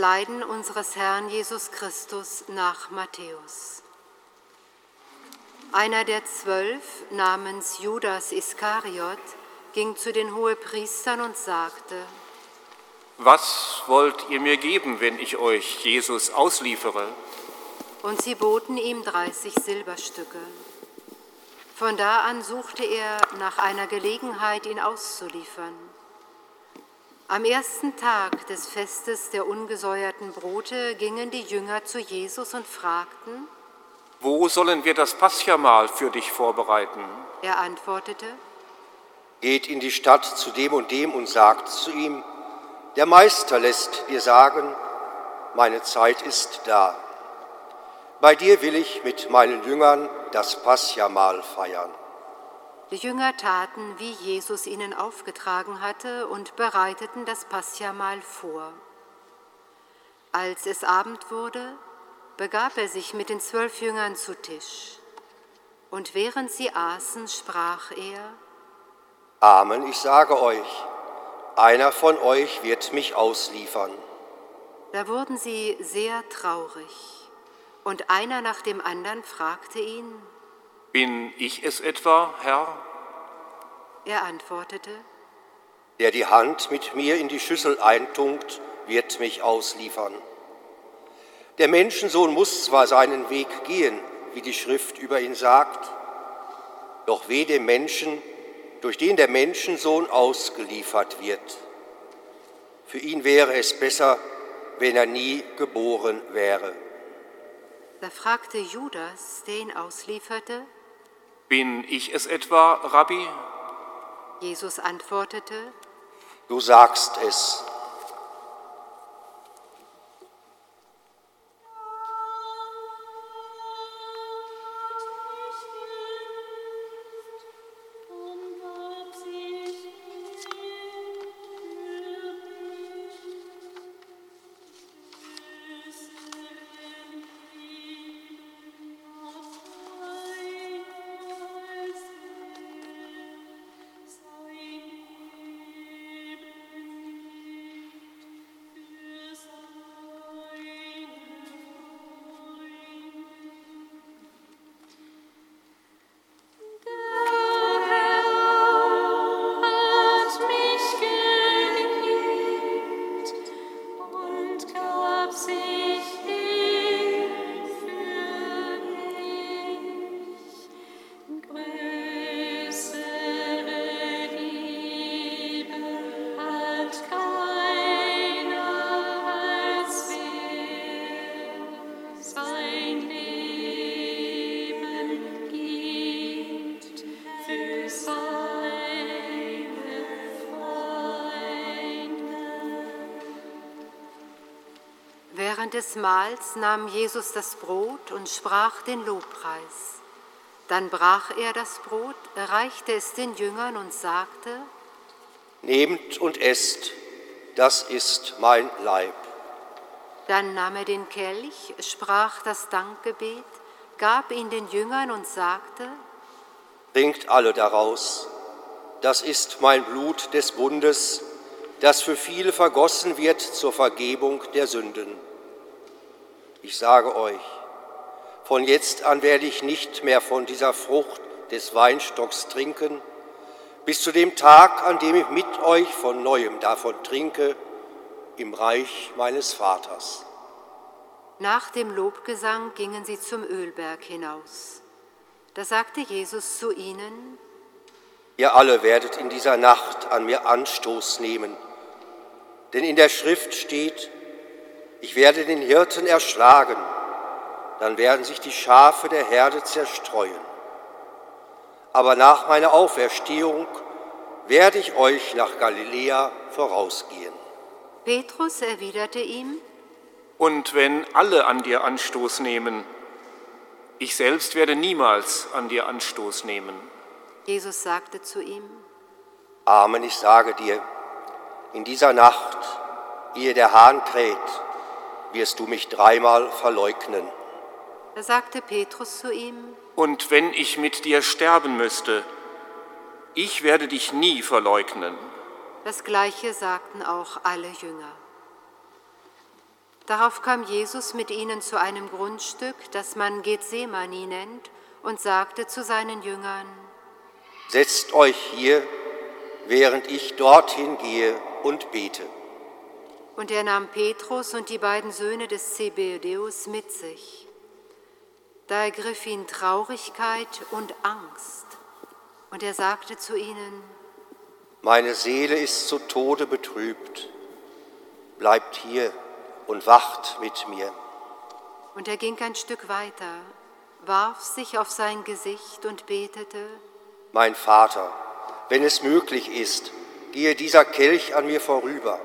Leiden unseres Herrn Jesus Christus nach Matthäus. Einer der zwölf, namens Judas Iskariot, ging zu den Hohepriestern und sagte, Was wollt ihr mir geben, wenn ich euch Jesus ausliefere? Und sie boten ihm 30 Silberstücke. Von da an suchte er nach einer Gelegenheit, ihn auszuliefern. Am ersten Tag des Festes der ungesäuerten Brote gingen die Jünger zu Jesus und fragten, Wo sollen wir das Paschamahl für dich vorbereiten? Er antwortete, Geht in die Stadt zu dem und dem und sagt zu ihm, der Meister lässt dir sagen, meine Zeit ist da. Bei dir will ich mit meinen Jüngern das Paschamahl feiern. Die Jünger taten, wie Jesus ihnen aufgetragen hatte, und bereiteten das Paschamahl vor. Als es Abend wurde, begab er sich mit den zwölf Jüngern zu Tisch. Und während sie aßen, sprach er, Amen, ich sage euch, einer von euch wird mich ausliefern. Da wurden sie sehr traurig, und einer nach dem anderen fragte ihn, Bin ich es etwa, Herr? Er antwortete, Der die Hand mit mir in die Schüssel eintunkt, wird mich ausliefern. Der Menschensohn muss zwar seinen Weg gehen, wie die Schrift über ihn sagt, doch weh dem Menschen, durch den der Menschensohn ausgeliefert wird. Für ihn wäre es besser, wenn er nie geboren wäre. Da fragte Judas, der ihn auslieferte, Bin ich es etwa, Rabbi? Jesus antwortete, Du sagst es. Während des Mahls nahm Jesus das Brot und sprach den Lobpreis. Dann brach er das Brot, reichte es den Jüngern und sagte, Nehmt und esst, das ist mein Leib. dann nahm er den Kelch, sprach das Dankgebet, gab ihn den Jüngern und sagte, Trinkt alle daraus. Das ist mein Blut des Bundes, das für viele vergossen wird zur Vergebung der Sünden. Ich sage euch, von jetzt an werde ich nicht mehr von dieser Frucht des Weinstocks trinken, bis zu dem Tag, an dem ich mit euch von neuem davon trinke, im Reich meines Vaters. Nach dem Lobgesang gingen sie zum Ölberg hinaus. Da sagte Jesus zu ihnen, Ihr alle werdet in dieser Nacht an mir Anstoß nehmen, denn in der Schrift steht, ich werde den Hirten erschlagen, dann werden sich die Schafe der Herde zerstreuen. Aber nach meiner Auferstehung werde ich euch nach Galiläa vorausgehen. Petrus erwiderte ihm, Und wenn alle an dir Anstoß nehmen, ich selbst werde niemals an dir Anstoß nehmen. Jesus sagte zu ihm, Amen, ich sage dir, in dieser Nacht, ehe der Hahn kräht, wirst du mich dreimal verleugnen. da sagte Petrus zu ihm, Und wenn ich mit dir sterben müsste, ich werde dich nie verleugnen. das gleiche sagten auch alle Jünger. Darauf kam Jesus mit ihnen zu einem Grundstück, das man Gethsemane nennt, und sagte zu seinen Jüngern, Setzt euch hier, während ich dorthin gehe und bete. Und er nahm Petrus und die beiden Söhne des Zebedeus mit sich. Da ergriff ihn Traurigkeit und Angst, und er sagte zu ihnen, Meine Seele ist zu Tode betrübt. Bleibt hier und wacht mit mir. Und er ging ein Stück weiter, warf sich auf sein Gesicht und betete, Mein Vater, wenn es möglich ist, gehe dieser Kelch an mir vorüber,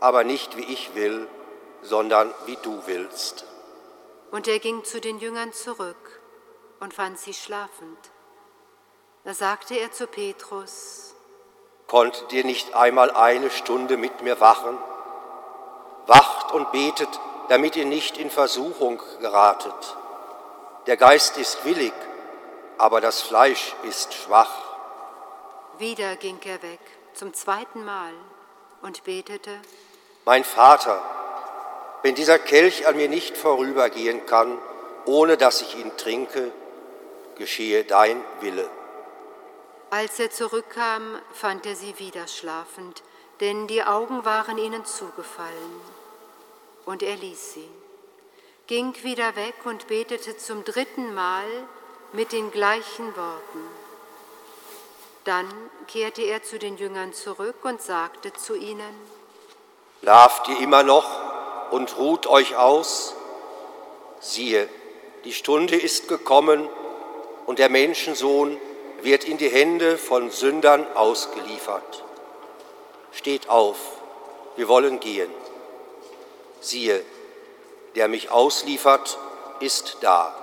aber nicht wie ich will, sondern wie du willst. Und er ging zu den Jüngern zurück und fand sie schlafend. Da sagte er zu Petrus, Konntet ihr nicht einmal eine Stunde mit mir wachen? Wacht und betet, damit ihr nicht in Versuchung geratet. Der Geist ist willig, aber das Fleisch ist schwach. wieder ging er weg, zum zweiten Mal, und betete, Mein Vater, wenn dieser Kelch an mir nicht vorübergehen kann, ohne dass ich ihn trinke, geschehe dein Wille. Als er zurückkam, fand er sie wieder schlafend, denn die Augen waren ihnen zugefallen. Und er ließ sie, ging wieder weg und betete zum dritten Mal mit den gleichen Worten. Dann kehrte er zu den Jüngern zurück und sagte zu ihnen, Schlaft ihr immer noch und ruht euch aus? Siehe, die Stunde ist gekommen und der Menschensohn wird in die Hände von Sündern ausgeliefert. Steht auf, wir wollen gehen. Siehe, der mich ausliefert, ist da.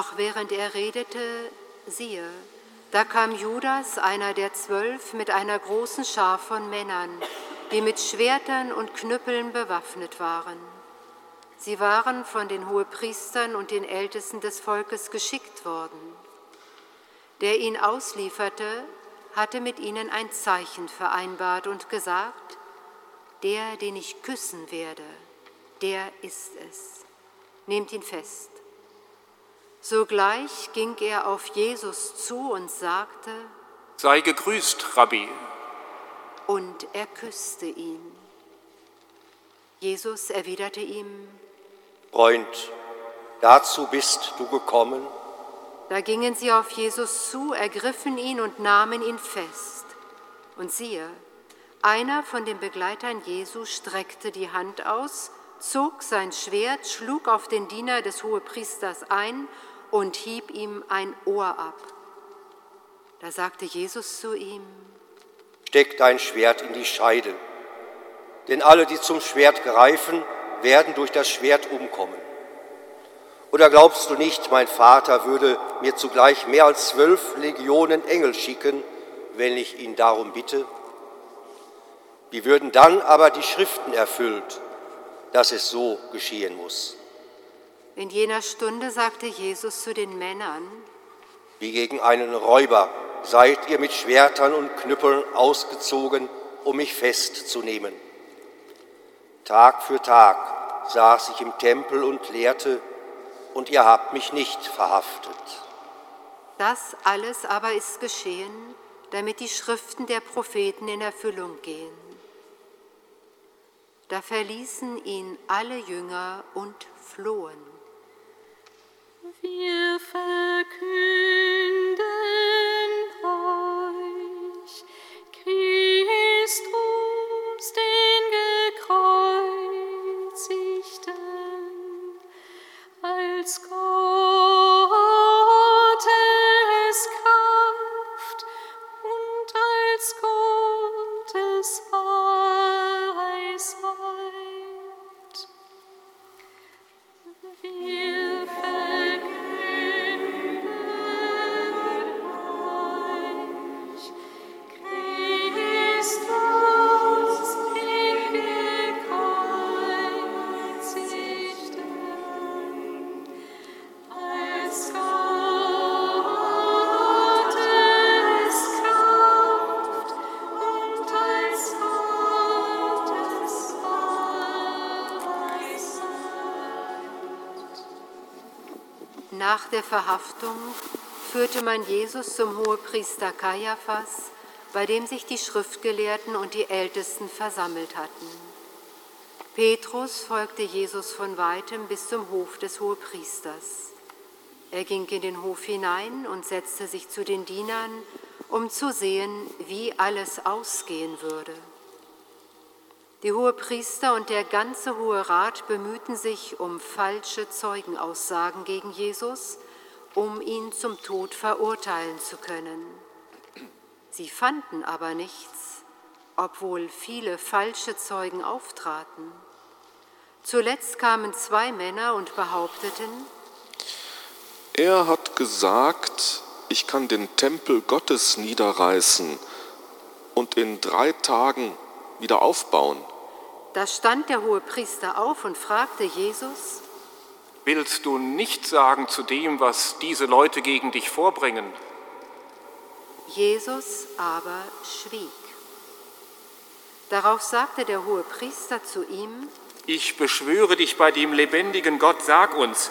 Noch während er redete, siehe, da kam Judas, einer der zwölf, mit einer großen Schar von Männern, die mit Schwertern und Knüppeln bewaffnet waren. Sie waren von den Hohepriestern und den Ältesten des Volkes geschickt worden. Der ihn auslieferte, hatte mit ihnen ein Zeichen vereinbart und gesagt, der, den ich küssen werde, der ist es. Nehmt ihn fest. Sogleich ging er auf Jesus zu und sagte, Sei gegrüßt, Rabbi. und er küsste ihn. Jesus erwiderte ihm, Freund, dazu bist du gekommen? da gingen sie auf Jesus zu, ergriffen ihn und nahmen ihn fest. Und siehe, einer von den Begleitern Jesu streckte die Hand aus, zog sein Schwert, schlug auf den Diener des Hohepriesters ein und hieb ihm ein Ohr ab. Da sagte Jesus zu ihm, Steck dein Schwert in die Scheide. Denn alle, die zum Schwert greifen, werden durch das Schwert umkommen. Oder glaubst du nicht, mein Vater würde mir zugleich mehr als zwölf Legionen Engel schicken, wenn ich ihn darum bitte? Wie würden dann aber die Schriften erfüllt, dass es so geschehen muss? In jener Stunde sagte Jesus zu den Männern, Wie gegen einen Räuber seid ihr mit Schwertern und Knüppeln ausgezogen, um mich festzunehmen. Tag für Tag saß ich im Tempel und lehrte, und ihr habt mich nicht verhaftet. Das alles aber ist geschehen, damit die Schriften der Propheten in Erfüllung gehen. Da verließen ihn alle Jünger und flohen. Wir verkünden euch Christus, Nach der Verhaftung führte man Jesus zum Hohepriester Kaiaphas, bei dem sich die Schriftgelehrten und die Ältesten versammelt hatten. Petrus folgte Jesus von weitem bis zum Hof des Hohepriesters. Er ging in den Hof hinein und setzte sich zu den Dienern, um zu sehen, wie alles ausgehen würde. Die Hohepriester und der ganze Hohe Rat bemühten sich um falsche Zeugenaussagen gegen Jesus, um ihn zum Tod verurteilen zu können. Sie fanden aber nichts, obwohl viele falsche Zeugen auftraten. Zuletzt kamen zwei Männer und behaupteten, Er hat gesagt, ich kann den Tempel Gottes niederreißen und in drei Tagen wieder aufbauen. Da stand der Hohepriester auf und fragte Jesus, Willst du nichts sagen zu dem, was diese Leute gegen dich vorbringen? Jesus aber schwieg. Darauf sagte der Hohepriester zu ihm, Ich beschwöre dich bei dem lebendigen Gott, sag uns,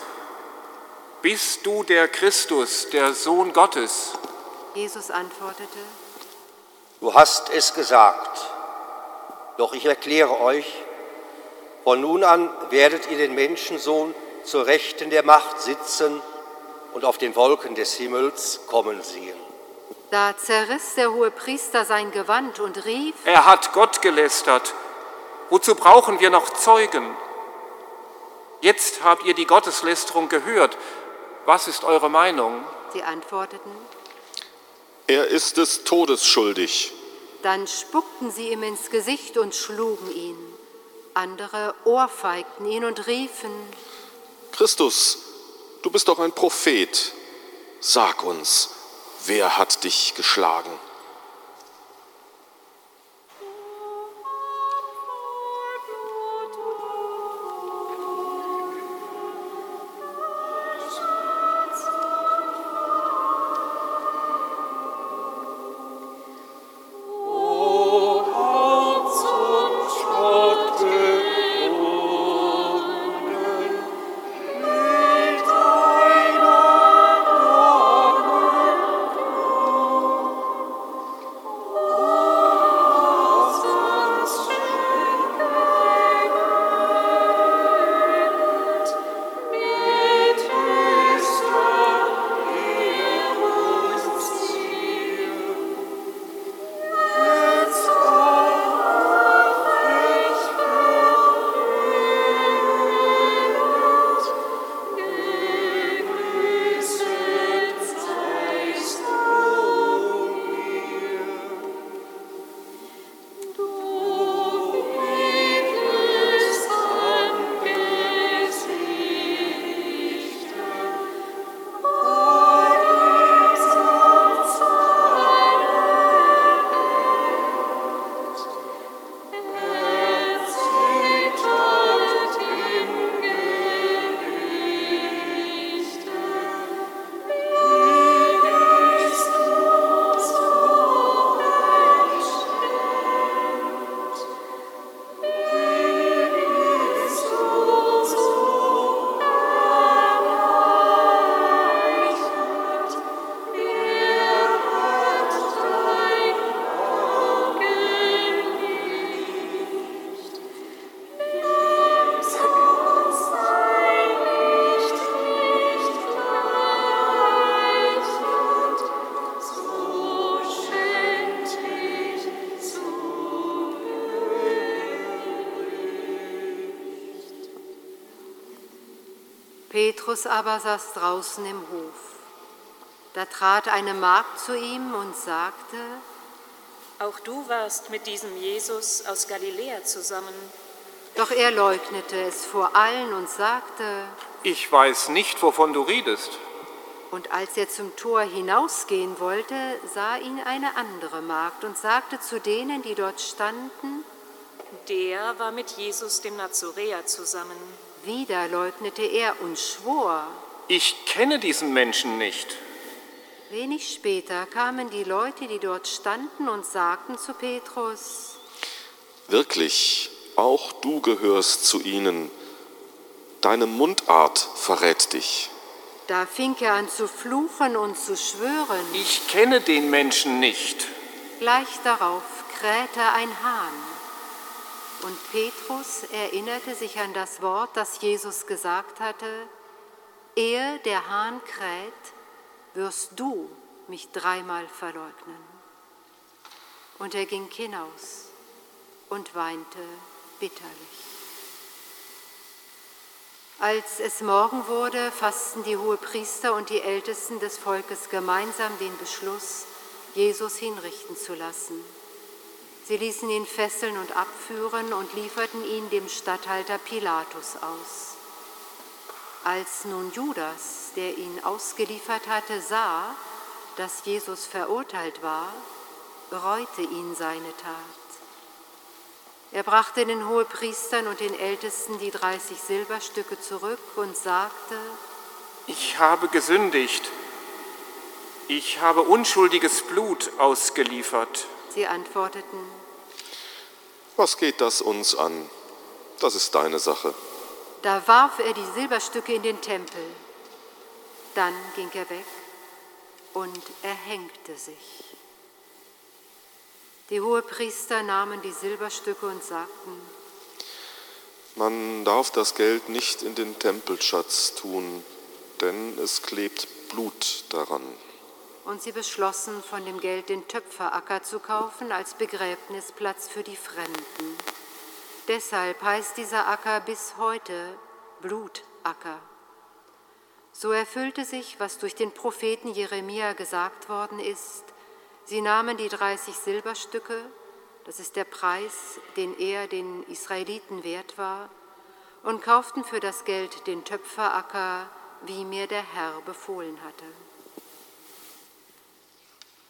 bist du der Christus, der Sohn Gottes? Jesus antwortete, Du hast es gesagt. Doch ich erkläre euch, von nun an werdet ihr den Menschensohn zur Rechten der Macht sitzen und auf den Wolken des Himmels kommen sehen. Da zerriss der Hohepriester sein Gewand und rief, Er hat Gott gelästert. Wozu brauchen wir noch Zeugen? Jetzt habt ihr die Gotteslästerung gehört. Was ist eure Meinung? sie antworteten, Er ist des Todes schuldig. Dann spuckten sie ihm ins Gesicht und schlugen ihn. Andere ohrfeigten ihn und riefen, Christus, du bist doch ein Prophet. Sag uns, wer hat dich geschlagen? Petrus aber saß draußen im Hof. Da trat eine Magd zu ihm und sagte, Auch du warst mit diesem Jesus aus Galiläa zusammen. doch er leugnete es vor allen und sagte, Ich weiß nicht, wovon du redest. und als er zum Tor hinausgehen wollte, sah ihn eine andere Magd und sagte zu denen, die dort standen, Der war mit Jesus dem Nazoräer zusammen. Wieder leugnete er und schwor. Ich kenne diesen Menschen nicht. Wenig später kamen die Leute, die dort standen, und sagten zu Petrus, Wirklich, auch du gehörst zu ihnen. Deine Mundart verrät dich. Da fing er an zu fluchen und zu schwören. Ich kenne den Menschen nicht. Gleich darauf krähte ein Hahn. Und Petrus erinnerte sich an das Wort, das Jesus gesagt hatte, ehe der Hahn kräht, wirst du mich dreimal verleugnen. Und er ging hinaus und weinte bitterlich. Als es Morgen wurde, fassten die Hohepriester und die Ältesten des Volkes gemeinsam den Beschluss, Jesus hinrichten zu lassen. Sie ließen ihn fesseln und abführen und lieferten ihn dem Statthalter Pilatus aus. Als nun Judas, der ihn ausgeliefert hatte, sah, dass Jesus verurteilt war, bereute ihn seine Tat. Er brachte den Hohepriestern und den Ältesten die 30 Silberstücke zurück und sagte, Ich habe gesündigt. Ich habe unschuldiges Blut ausgeliefert. sie antworteten, Was geht das uns an? Das ist deine Sache. Da warf er die Silberstücke in den Tempel. Dann ging er weg und erhängte sich. Die Hohepriester nahmen die Silberstücke und sagten, Man darf das Geld nicht in den Tempelschatz tun, denn es klebt Blut daran. Und sie beschlossen, von dem Geld den Töpferacker zu kaufen als Begräbnisplatz für die Fremden. Deshalb heißt dieser Acker bis heute Blutacker. So erfüllte sich, was durch den Propheten Jeremia gesagt worden ist. Sie nahmen die 30 Silberstücke, das ist der Preis, den er den Israeliten wert war, und kauften für das Geld den Töpferacker, wie mir der Herr befohlen hatte.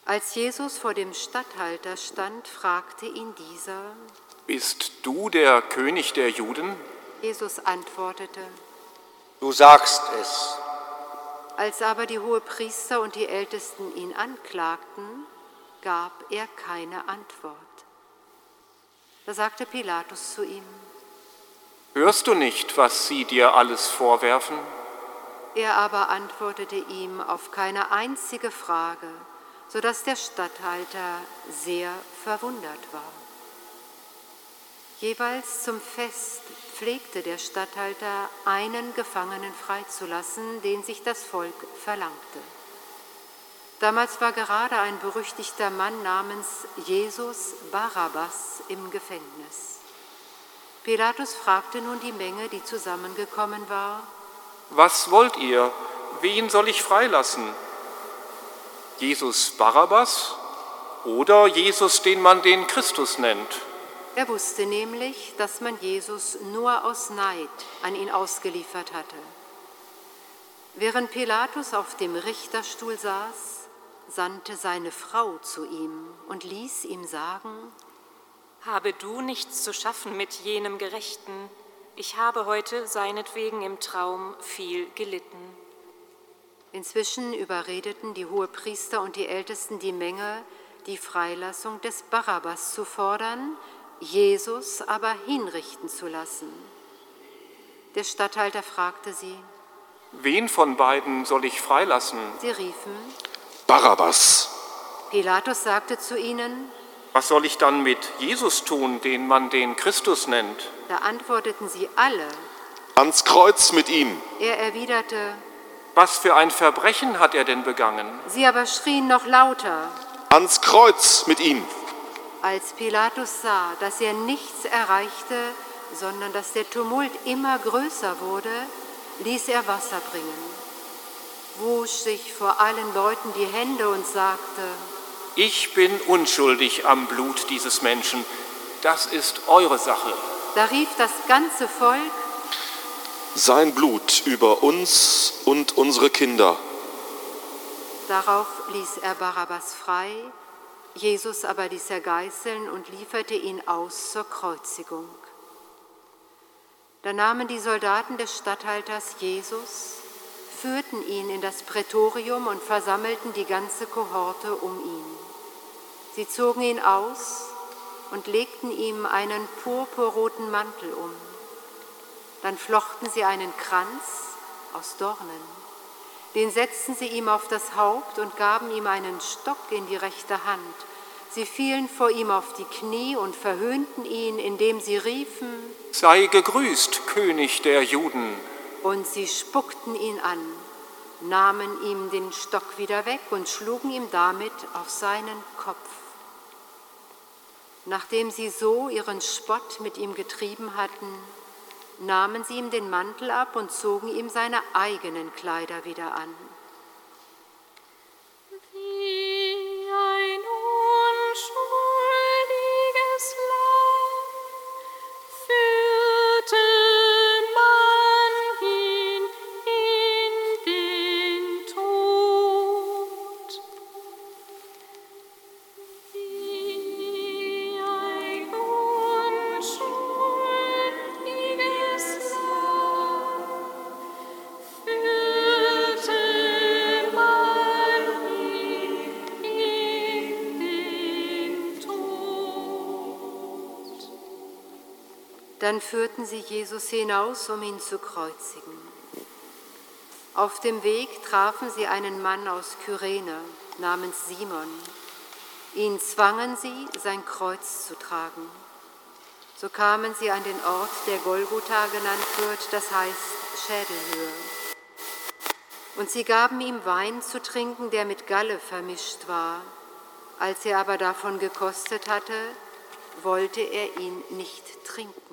Als Jesus vor dem Statthalter stand, fragte ihn dieser. Bist du der König der Juden? Jesus antwortete. Du sagst es. Als aber die Hohepriester und die Ältesten ihn anklagten, gab er keine Antwort. Da sagte Pilatus zu ihm, Hörst du nicht, was sie dir alles vorwerfen? er aber antwortete ihm auf keine einzige Frage, so dass der Statthalter sehr verwundert war. Jeweils zum Fest pflegte der Statthalter einen Gefangenen freizulassen, den sich das Volk verlangte. Damals war gerade ein berüchtigter Mann namens Jesus Barabbas im Gefängnis. Pilatus fragte nun die Menge, die zusammengekommen war, Was wollt ihr? Wen soll ich freilassen? Jesus Barabbas oder Jesus, den man den Christus nennt? Er wusste nämlich, dass man Jesus nur aus Neid an ihn ausgeliefert hatte. Während Pilatus auf dem Richterstuhl saß, sandte seine Frau zu ihm und ließ ihm sagen, Habe du nichts zu schaffen mit jenem Gerechten? Ich habe heute seinetwegen im Traum viel gelitten. Inzwischen überredeten die Hohepriester und die Ältesten die Menge, die Freilassung des Barabbas zu fordern, Jesus aber hinrichten zu lassen. Der Statthalter fragte sie, Wen von beiden soll ich freilassen? sie riefen, Barabbas! Pilatus sagte zu ihnen, Was soll ich dann mit Jesus tun, den man den Christus nennt? da antworteten sie alle. Ans Kreuz mit ihm! Er erwiderte, Was für ein Verbrechen hat er denn begangen? sie aber schrien noch lauter. Ans Kreuz mit ihm! Als Pilatus sah, dass er nichts erreichte, sondern dass der Tumult immer größer wurde, ließ er Wasser bringen, wusch sich vor allen Leuten die Hände und sagte, Ich bin unschuldig am Blut dieses Menschen. Das ist eure Sache. da rief das ganze Volk, Sein Blut über uns und unsere Kinder. Darauf ließ er Barabbas frei, Jesus aber ließ er geißeln und lieferte ihn aus zur Kreuzigung. Da nahmen die Soldaten des Statthalters Jesus, führten ihn in das Prätorium und versammelten die ganze Kohorte um ihn. Sie zogen ihn aus und legten ihm einen purpurroten Mantel um. Dann flochten sie einen Kranz aus Dornen. Den setzten sie ihm auf das Haupt und gaben ihm einen Stock in die rechte Hand. Sie fielen vor ihm auf die Knie und verhöhnten ihn, indem sie riefen, Sei gegrüßt, König der Juden. und sie spuckten ihn an, nahmen ihm den Stock wieder weg und schlugen ihm damit auf seinen Kopf. Nachdem sie so ihren Spott mit ihm getrieben hatten, nahmen sie ihm den Mantel ab und zogen ihm seine eigenen Kleider wieder an. Dann führten sie Jesus hinaus, um ihn zu kreuzigen. Auf dem Weg trafen sie einen Mann aus Kyrene namens Simon. Ihn zwangen sie, sein Kreuz zu tragen. So kamen sie an den Ort, der Golgotha genannt wird, das heißt Schädelhöhe. Und sie gaben ihm Wein zu trinken, der mit Galle vermischt war. Als er aber davon gekostet hatte, wollte er ihn nicht trinken.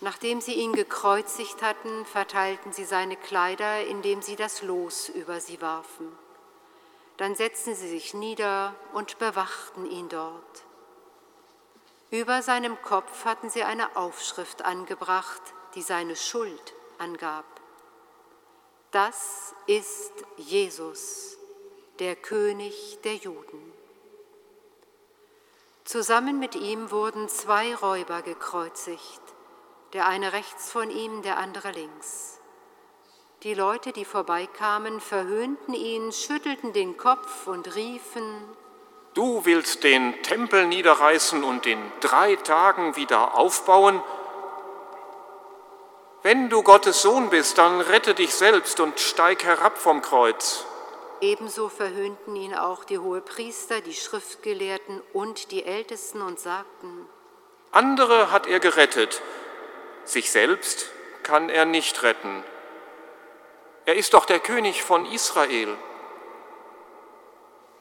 Nachdem sie ihn gekreuzigt hatten, verteilten sie seine Kleider, indem sie das Los über sie warfen. Dann setzten sie sich nieder und bewachten ihn dort. Über seinem Kopf hatten sie eine Aufschrift angebracht, die seine Schuld angab. Das ist Jesus, der König der Juden. Zusammen mit ihm wurden zwei Räuber gekreuzigt, der eine rechts von ihm, der andere links. Die Leute, die vorbeikamen, verhöhnten ihn, schüttelten den Kopf und riefen, Du willst den Tempel niederreißen und in drei Tagen wieder aufbauen? Wenn du Gottes Sohn bist, dann rette dich selbst und steig herab vom Kreuz. Ebenso verhöhnten ihn auch die Hohepriester, die Schriftgelehrten und die Ältesten und sagten, Andere hat er gerettet, sich selbst kann er nicht retten. Er ist doch der König von Israel.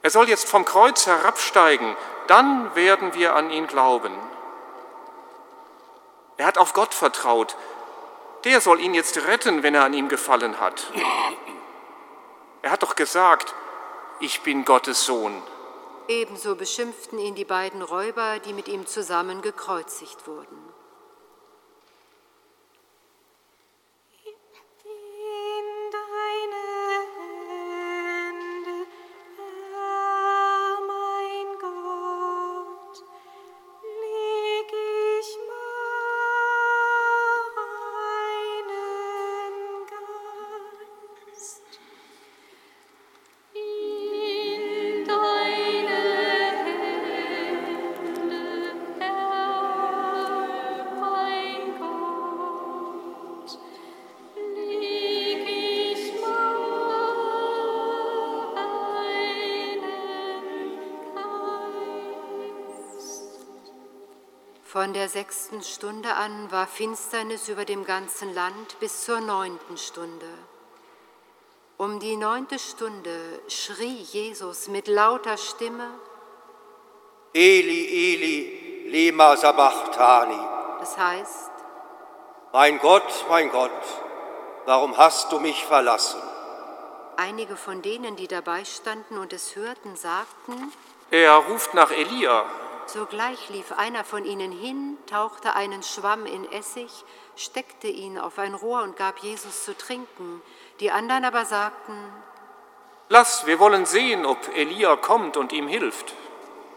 Er soll jetzt vom Kreuz herabsteigen, dann werden wir an ihn glauben. Er hat auf Gott vertraut, der soll ihn jetzt retten, wenn er an ihm gefallen hat. Er hat doch gesagt, ich bin Gottes Sohn. ebenso beschimpften ihn die beiden Räuber, die mit ihm zusammen gekreuzigt wurden. Von der sechsten Stunde an war Finsternis über dem ganzen Land bis zur neunten Stunde. Um die neunte Stunde schrie Jesus mit lauter Stimme, Eli, Eli, lema sabachthani. das heißt, Mein Gott, mein Gott, warum hast du mich verlassen? Einige von denen, die dabei standen und es hörten, sagten, Er ruft nach Elia. Sogleich lief einer von ihnen hin, tauchte einen Schwamm in Essig, steckte ihn auf ein Rohr und gab Jesus zu trinken. Die anderen aber sagten, Lass, wir wollen sehen, ob Elia kommt und ihm hilft.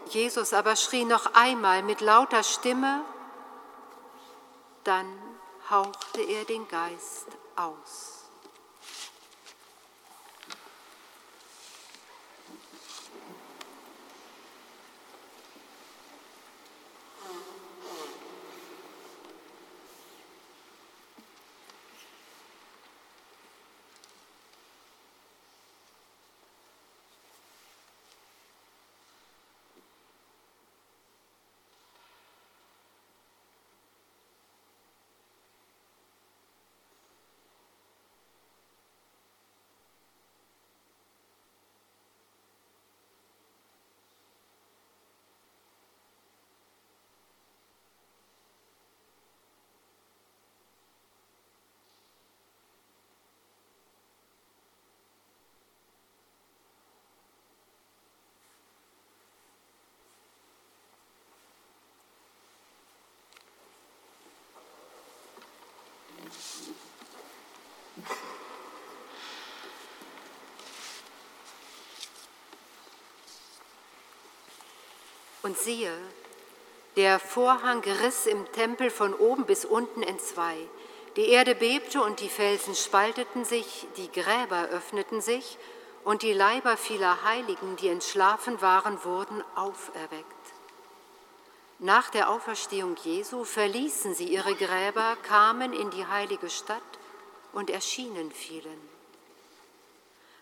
Jesus aber schrie noch einmal mit lauter Stimme, dann hauchte er den Geist aus. Und siehe, der Vorhang riss im Tempel von oben bis unten entzwei. Die Erde bebte und die Felsen spalteten sich, die Gräber öffneten sich und die Leiber vieler Heiligen, die entschlafen waren, wurden auferweckt. Nach der Auferstehung Jesu verließen sie ihre Gräber, kamen in die heilige Stadt und erschienen vielen.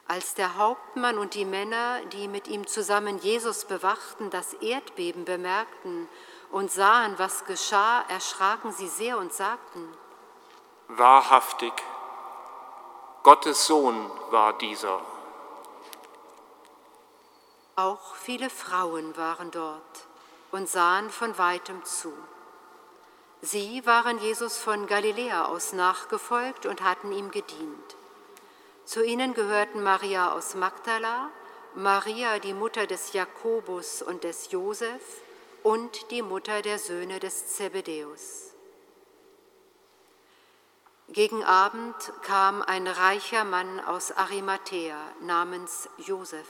Als der Hauptmann und die Männer, die mit ihm zusammen Jesus bewachten, das Erdbeben bemerkten und sahen, was geschah, erschraken sie sehr und sagten, Wahrhaftig, Gottes Sohn war dieser. auch viele Frauen waren dort und sahen von weitem zu. Sie waren Jesus von Galiläa aus nachgefolgt und hatten ihm gedient. Zu ihnen gehörten Maria aus Magdala, Maria, die Mutter des Jakobus und des Josef und die Mutter der Söhne des Zebedäus. Gegen Abend kam ein reicher Mann aus Arimathäa namens Josef.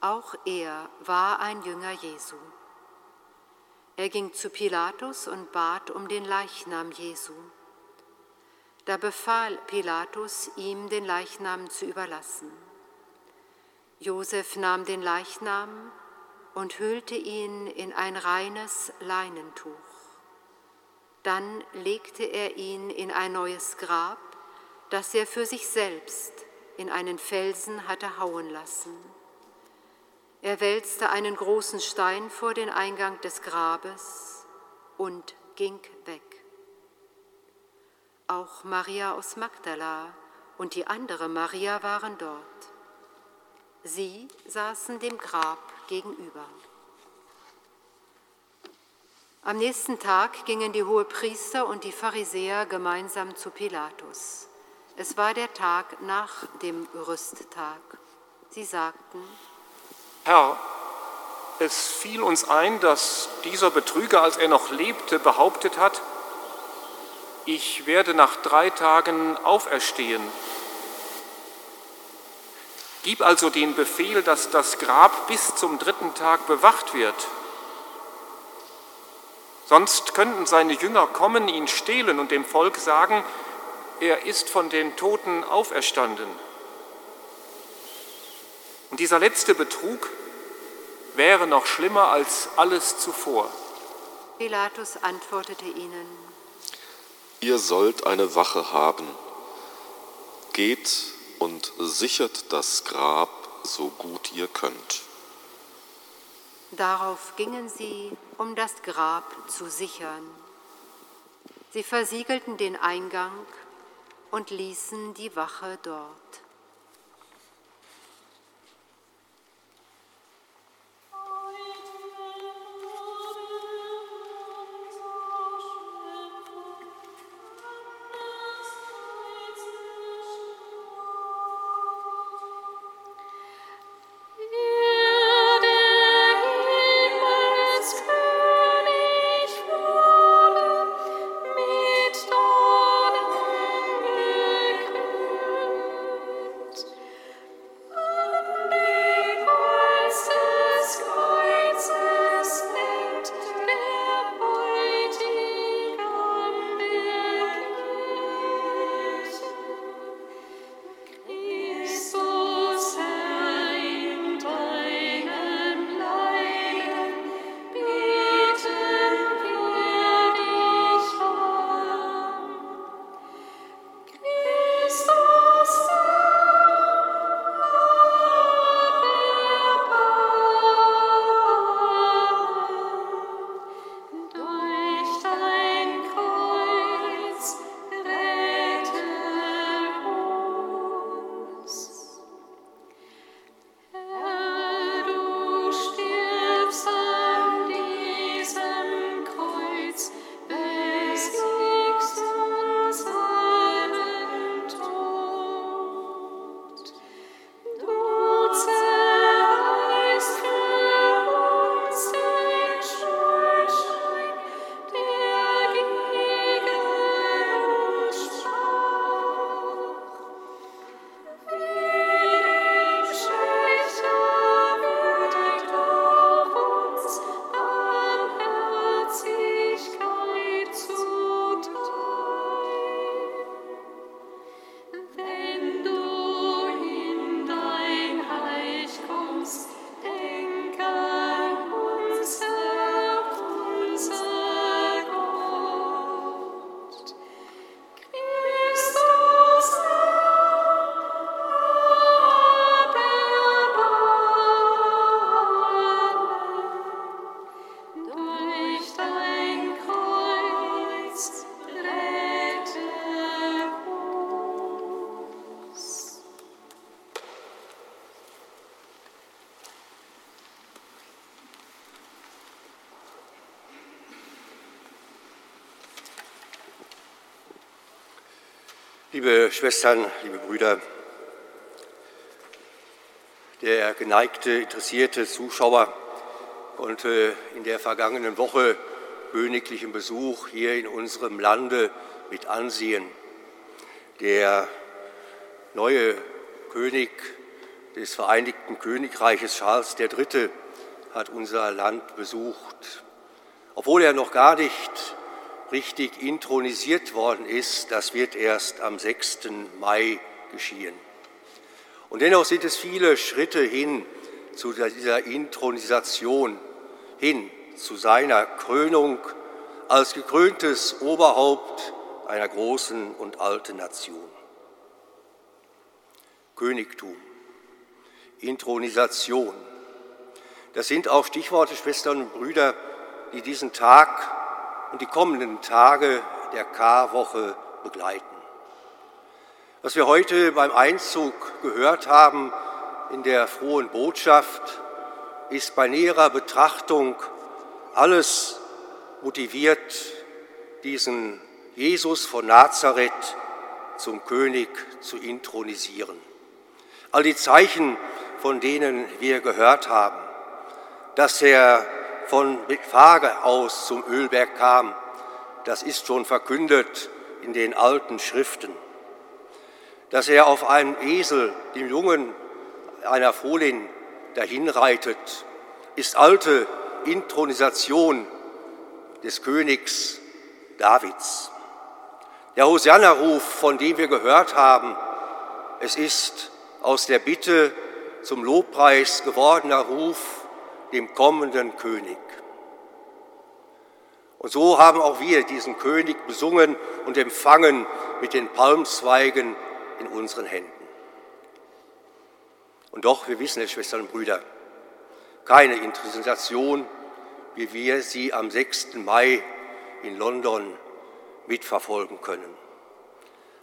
Auch er war ein Jünger Jesu. Er ging zu Pilatus und bat um den Leichnam Jesu. Da befahl Pilatus, ihm den Leichnam zu überlassen. Josef nahm den Leichnam und hüllte ihn in ein reines Leinentuch. Dann legte er ihn in ein neues Grab, das er für sich selbst in einen Felsen hatte hauen lassen. Er wälzte einen großen Stein vor den Eingang des Grabes und ging weg. Auch Maria aus Magdala und die andere Maria waren dort. Sie saßen dem Grab gegenüber. Am nächsten Tag gingen die Hohepriester und die Pharisäer gemeinsam zu Pilatus. Es war der Tag nach dem Rüsttag. Sie sagten, Herr, es fiel uns ein, dass dieser Betrüger, als er noch lebte, behauptet hat, ich werde nach drei Tagen auferstehen. Gib also den Befehl, dass das Grab bis zum dritten Tag bewacht wird. Sonst könnten seine Jünger kommen, ihn stehlen und dem Volk sagen, er ist von den Toten auferstanden. Und dieser letzte Betrug wäre noch schlimmer als alles zuvor. Pilatus antwortete ihnen, Ihr sollt eine Wache haben. Geht und sichert das Grab so gut ihr könnt. Darauf gingen sie, um das Grab zu sichern. Sie versiegelten den Eingang und ließen die Wache dort. Liebe Schwestern, liebe Brüder, der geneigte, interessierte Zuschauer konnte in der vergangenen Woche königlichen Besuch hier in unserem Lande mit ansehen. Der neue König des Vereinigten Königreiches Charles III. hat unser Land besucht. Obwohl er noch gar nicht richtig intronisiert worden ist, das wird erst am 6. Mai geschehen. Und dennoch sind es viele Schritte hin zu dieser Intronisation, hin zu seiner Krönung als gekröntes Oberhaupt einer großen und alten Nation. Königtum, Intronisation, das sind auch Stichworte, Schwestern und Brüder, die diesen Tag und die kommenden Tage der Karwoche begleiten. Was wir heute beim Einzug gehört haben in der frohen Botschaft, ist bei näherer Betrachtung alles motiviert, diesen Jesus von Nazareth zum König zu intronisieren. All die Zeichen, von denen wir gehört haben, dass er von Bethphage aus zum Ölberg kam, das ist schon verkündet in den alten Schriften. Dass er auf einem Esel, dem Jungen einer Fohlin, dahinreitet, ist alte Intronisation des Königs Davids. Der Hosanna-Ruf, von dem wir gehört haben, es ist aus der Bitte zum Lobpreis gewordener Ruf dem kommenden König. Und so haben auch wir diesen König besungen und empfangen mit den Palmzweigen in unseren Händen. Und doch, wir wissen es, Schwestern und Brüder, keine Intronisation, wie wir sie am 6. Mai in London mitverfolgen können.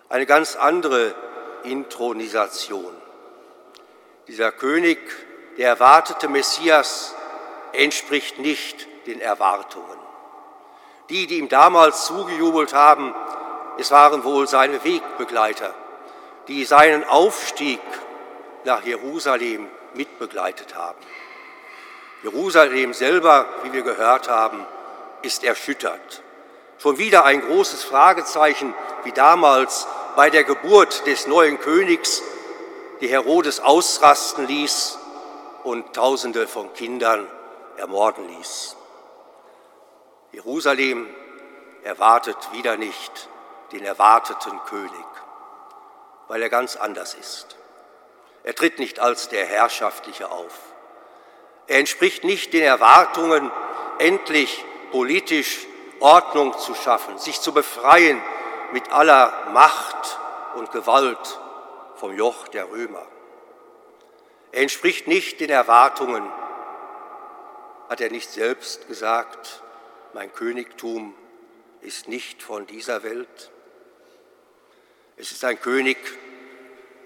Eine ganz andere Intronisation. Dieser König, der erwartete Messias, entspricht nicht den Erwartungen. Die, die ihm damals zugejubelt haben, es waren wohl seine Wegbegleiter, die seinen Aufstieg nach Jerusalem mitbegleitet haben. Jerusalem selber, wie wir gehört haben, ist erschüttert. Schon wieder ein großes Fragezeichen, wie damals bei der Geburt des neuen Königs, die Herodes ausrasten ließ und Tausende von Kindern ermorden ließ. Jerusalem erwartet wieder nicht den erwarteten König, weil er ganz anders ist. Er tritt nicht als der Herrschaftliche auf. Er entspricht nicht den Erwartungen, endlich politisch Ordnung zu schaffen, sich zu befreien mit aller Macht und Gewalt vom Joch der Römer. Er entspricht nicht den Erwartungen, hat er nicht selbst gesagt, mein Königtum ist nicht von dieser Welt. Es ist ein König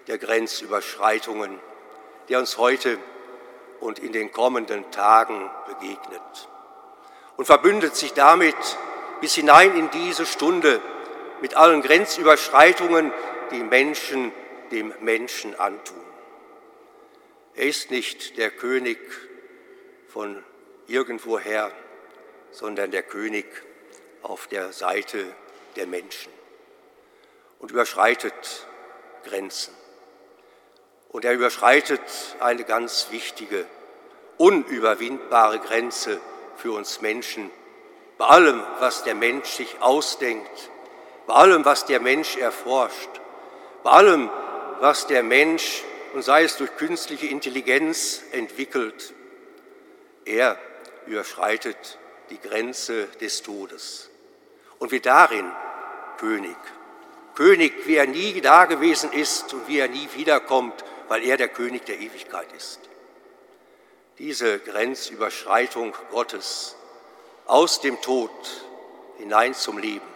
der Grenzüberschreitungen, der uns heute und in den kommenden Tagen begegnet und verbündet sich damit bis hinein in diese Stunde mit allen Grenzüberschreitungen, die Menschen dem Menschen antun. Er ist nicht der König von irgendwoher, sondern der König auf der Seite der Menschen und überschreitet Grenzen. Und er überschreitet eine ganz wichtige, unüberwindbare Grenze für uns Menschen, bei allem, was der Mensch sich ausdenkt, bei allem, was der Mensch erforscht, bei allem, was der Mensch, und sei es durch künstliche Intelligenz, entwickelt. Er überschreitet die Grenze des Todes und wird darin König. König, wie er nie da gewesen ist und wie er nie wiederkommt, weil er der König der Ewigkeit ist. Diese Grenzüberschreitung Gottes aus dem Tod hinein zum Leben,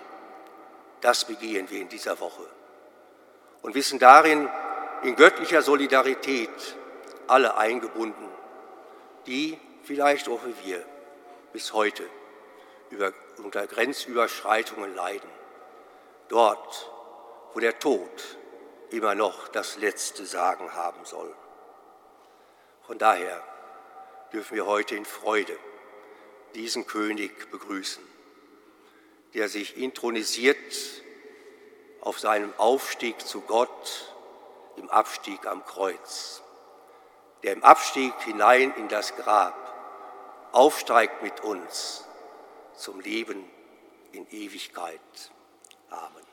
das begehen wir in dieser Woche und wissen darin in göttlicher Solidarität alle eingebunden, die vielleicht auch wie wir bis heute über, unter Grenzüberschreitungen leiden. Dort, wo der Tod immer noch das letzte Sagen haben soll. Von daher dürfen wir heute in Freude diesen König begrüßen, der sich intronisiert auf seinem Aufstieg zu Gott im Abstieg am Kreuz, der im Abstieg hinein in das Grab aufsteigt mit uns zum Leben in Ewigkeit. Amen.